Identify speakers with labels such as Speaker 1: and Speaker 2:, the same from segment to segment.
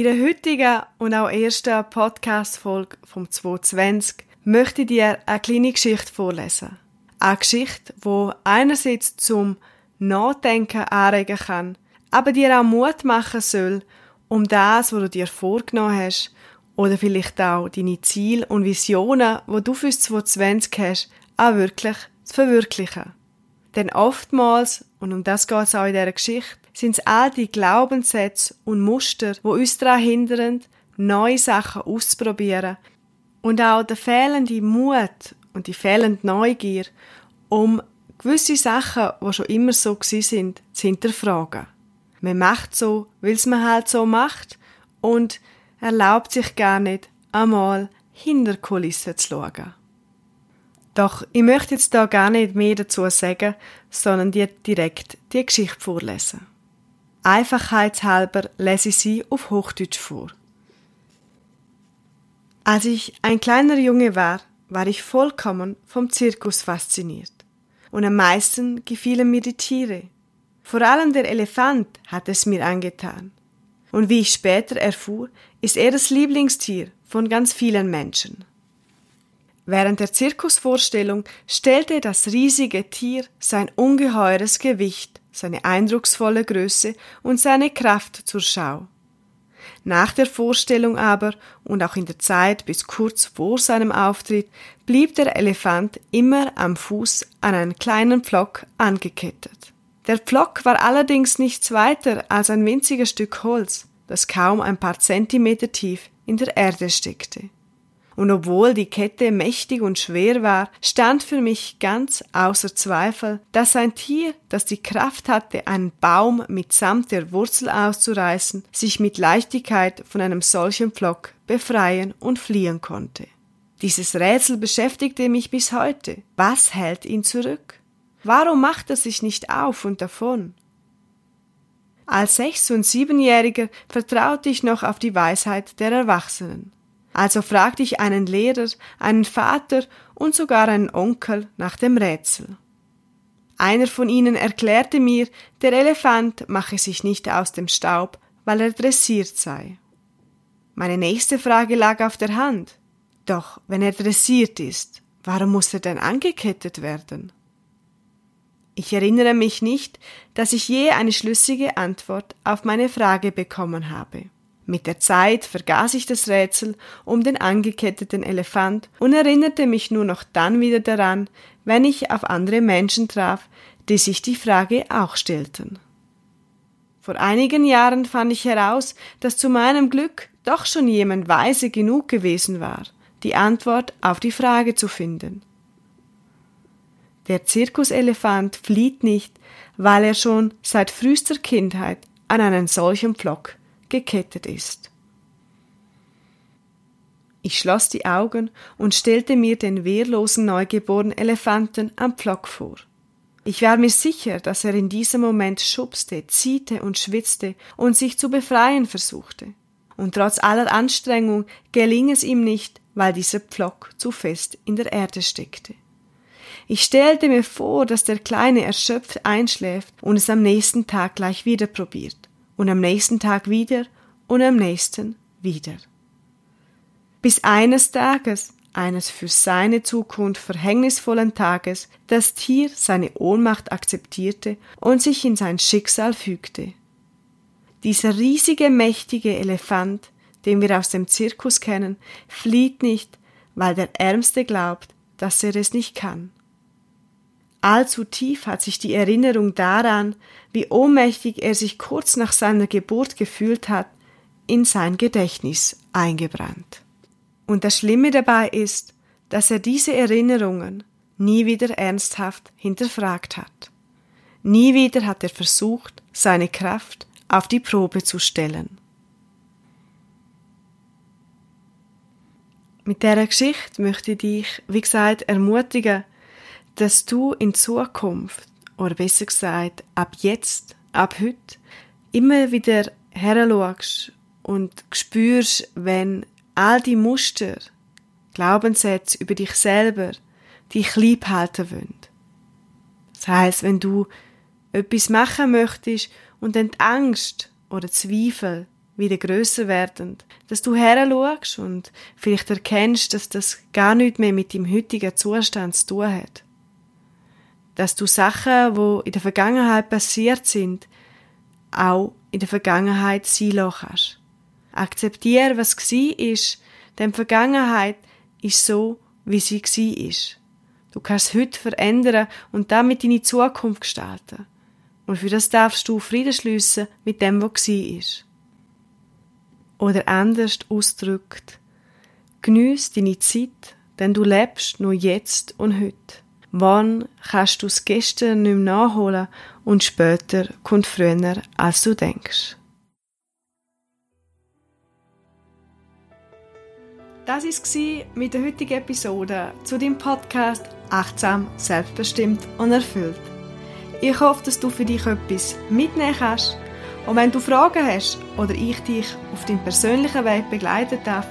Speaker 1: In der heutigen und auch ersten Podcast-Folge vom 2020 möchte ich dir eine kleine Geschichte vorlesen. Eine Geschichte, die einerseits zum Nachdenken anregen kann, aber dir auch Mut machen soll, um das, was du dir vorgenommen hast, oder vielleicht auch deine Ziele und Visionen, die du fürs 2020 hast, auch wirklich zu verwirklichen. Denn oftmals, und um das geht es auch in dieser Geschichte, sind es all die Glaubenssätze und Muster, wo uns daran hindern, neue Sachen auszuprobieren und auch der fehlende Mut und die fehlende Neugier, um gewisse Sachen, die schon immer so sind, zu hinterfragen. Man macht so, weil es man halt so macht und erlaubt sich gar nicht, einmal hinter Kulissen zu schauen. Doch ich möchte jetzt da gar nicht mehr dazu sagen, sondern dir direkt die Geschichte vorlesen. Einfachheitshalber lese ich sie auf Hochdeutsch vor. Als ich ein kleiner Junge war, war ich vollkommen vom Zirkus fasziniert. Und am meisten gefielen mir die Tiere. Vor allem der Elefant hat es mir angetan. Und wie ich später erfuhr, ist er das Lieblingstier von ganz vielen Menschen. Während der Zirkusvorstellung stellte das riesige Tier sein ungeheures Gewicht seine eindrucksvolle Größe und seine Kraft zur Schau. Nach der Vorstellung aber und auch in der Zeit bis kurz vor seinem Auftritt blieb der Elefant immer am Fuß an einen kleinen Pflock angekettet. Der Pflock war allerdings nichts weiter als ein winziges Stück Holz, das kaum ein paar Zentimeter tief in der Erde steckte und obwohl die Kette mächtig und schwer war, stand für mich ganz außer Zweifel, dass ein Tier, das die Kraft hatte, einen Baum mitsamt der Wurzel auszureißen, sich mit Leichtigkeit von einem solchen Pflock befreien und fliehen konnte. Dieses Rätsel beschäftigte mich bis heute. Was hält ihn zurück? Warum macht er sich nicht auf und davon? Als Sechs- und Siebenjähriger vertraute ich noch auf die Weisheit der Erwachsenen. Also fragte ich einen Lehrer, einen Vater und sogar einen Onkel nach dem Rätsel. Einer von ihnen erklärte mir, der Elefant mache sich nicht aus dem Staub, weil er dressiert sei. Meine nächste Frage lag auf der Hand. Doch wenn er dressiert ist, warum muss er denn angekettet werden? Ich erinnere mich nicht, dass ich je eine schlüssige Antwort auf meine Frage bekommen habe. Mit der Zeit vergaß ich das Rätsel um den angeketteten Elefant und erinnerte mich nur noch dann wieder daran, wenn ich auf andere Menschen traf, die sich die Frage auch stellten. Vor einigen Jahren fand ich heraus, dass zu meinem Glück doch schon jemand weise genug gewesen war, die Antwort auf die Frage zu finden. Der Zirkuselefant flieht nicht, weil er schon seit frühester Kindheit an einen solchen Pflock gekettet ist. Ich schloss die Augen und stellte mir den wehrlosen neugeborenen Elefanten am Pflock vor. Ich war mir sicher, dass er in diesem Moment schubste, ziehte und schwitzte und sich zu befreien versuchte. Und trotz aller Anstrengung geling es ihm nicht, weil dieser Pflock zu fest in der Erde steckte. Ich stellte mir vor, dass der Kleine erschöpft einschläft und es am nächsten Tag gleich wieder probiert und am nächsten Tag wieder und am nächsten wieder. Bis eines Tages, eines für seine Zukunft verhängnisvollen Tages, das Tier seine Ohnmacht akzeptierte und sich in sein Schicksal fügte. Dieser riesige, mächtige Elefant, den wir aus dem Zirkus kennen, flieht nicht, weil der Ärmste glaubt, dass er es nicht kann. Allzu tief hat sich die Erinnerung daran, wie ohnmächtig er sich kurz nach seiner Geburt gefühlt hat, in sein Gedächtnis eingebrannt. Und das Schlimme dabei ist, dass er diese Erinnerungen nie wieder ernsthaft hinterfragt hat. Nie wieder hat er versucht, seine Kraft auf die Probe zu stellen. Mit dieser Geschichte möchte ich dich, wie gesagt, ermutigen, dass du in Zukunft, oder besser gesagt, ab jetzt, ab heute, immer wieder heranschaust und spürst, wenn all die Muster, Glaubenssätze über dich selber dich lieb halten wollen. Das heißt, wenn du etwas machen möchtest und dann die Angst oder Zweifel wieder größer werden, dass du heranschaust und vielleicht erkennst, dass das gar nichts mehr mit dem heutigen Zustand zu tun hat. Dass du Sachen, wo in der Vergangenheit passiert sind, auch in der Vergangenheit sein lassen kannst. Akzeptiere, was gsi ist, denn die Vergangenheit ist so, wie sie gsi ist. Du kannst heute verändern und damit deine Zukunft gestalten. Und für das darfst du Frieden schliessen mit dem, was gsi ist. Oder anders ausdrückt, geniess deine Zeit, denn du lebst nur jetzt und heute. Wann kannst du es gestern nicht mehr nachholen und später kommt früher, als du denkst. Das war mit der heutigen Episode zu dem Podcast Achtsam, Selbstbestimmt und Erfüllt. Ich hoffe, dass du für dich etwas mitnehmen kannst. Und wenn du Fragen hast oder ich dich auf deinem persönlichen Weg begleiten darf,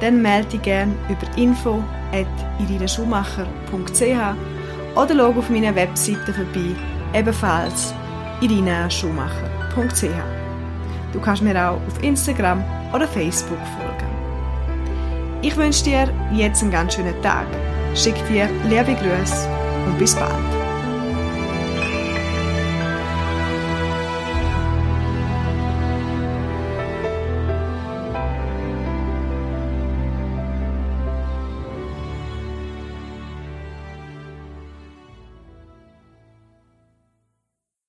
Speaker 1: dann melde dich gerne über info.irinaschumacher.ch oder schau auf meiner Webseite vorbei, ebenfalls irinaschumacher.ch. Du kannst mir auch auf Instagram oder Facebook folgen. Ich wünsche dir jetzt einen ganz schönen Tag. Schick dir liebe Grüße und bis bald.